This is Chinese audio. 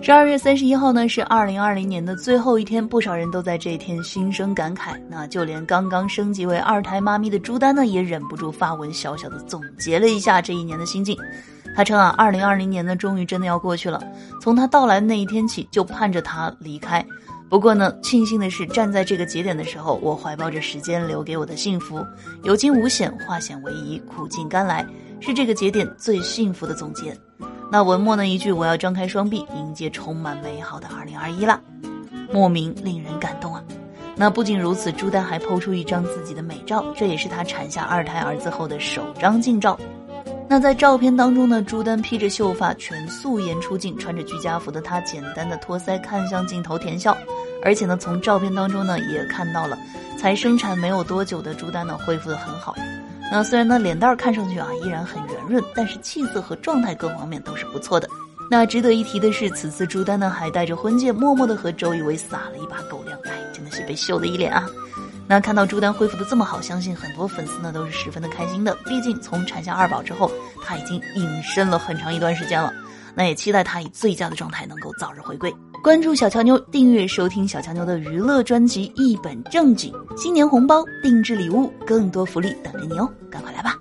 十二月三十一号呢，是二零二零年的最后一天，不少人都在这一天心生感慨。那就连刚刚升级为二胎妈咪的朱丹呢，也忍不住发文小小的总结了一下这一年的心境。他称啊，二零二零年呢，终于真的要过去了。从他到来那一天起，就盼着他离开。不过呢，庆幸的是，站在这个节点的时候，我怀抱着时间留给我的幸福，有惊无险，化险为夷，苦尽甘来，是这个节点最幸福的总结。那文末呢一句，我要张开双臂迎接充满美好的二零二一啦，莫名令人感动啊。那不仅如此，朱丹还抛出一张自己的美照，这也是她产下二胎儿子后的首张近照。那在照片当中呢，朱丹披着秀发，全素颜出镜，穿着居家服的她简单的托腮，看向镜头甜笑。而且呢，从照片当中呢，也看到了才生产没有多久的朱丹呢，恢复的很好。那虽然呢脸蛋看上去啊依然很圆润，但是气色和状态各方面都是不错的。那值得一提的是，此次朱丹呢还带着婚戒，默默的和周一围撒了一把狗粮，哎，真的是被秀的一脸啊。那看到朱丹恢复的这么好，相信很多粉丝呢都是十分的开心的。毕竟从产下二宝之后，他已经隐身了很长一段时间了。那也期待他以最佳的状态能够早日回归。关注小乔妞，订阅收听小乔妞的娱乐专辑，一本正经，新年红包、定制礼物，更多福利等着你哦！赶快来吧。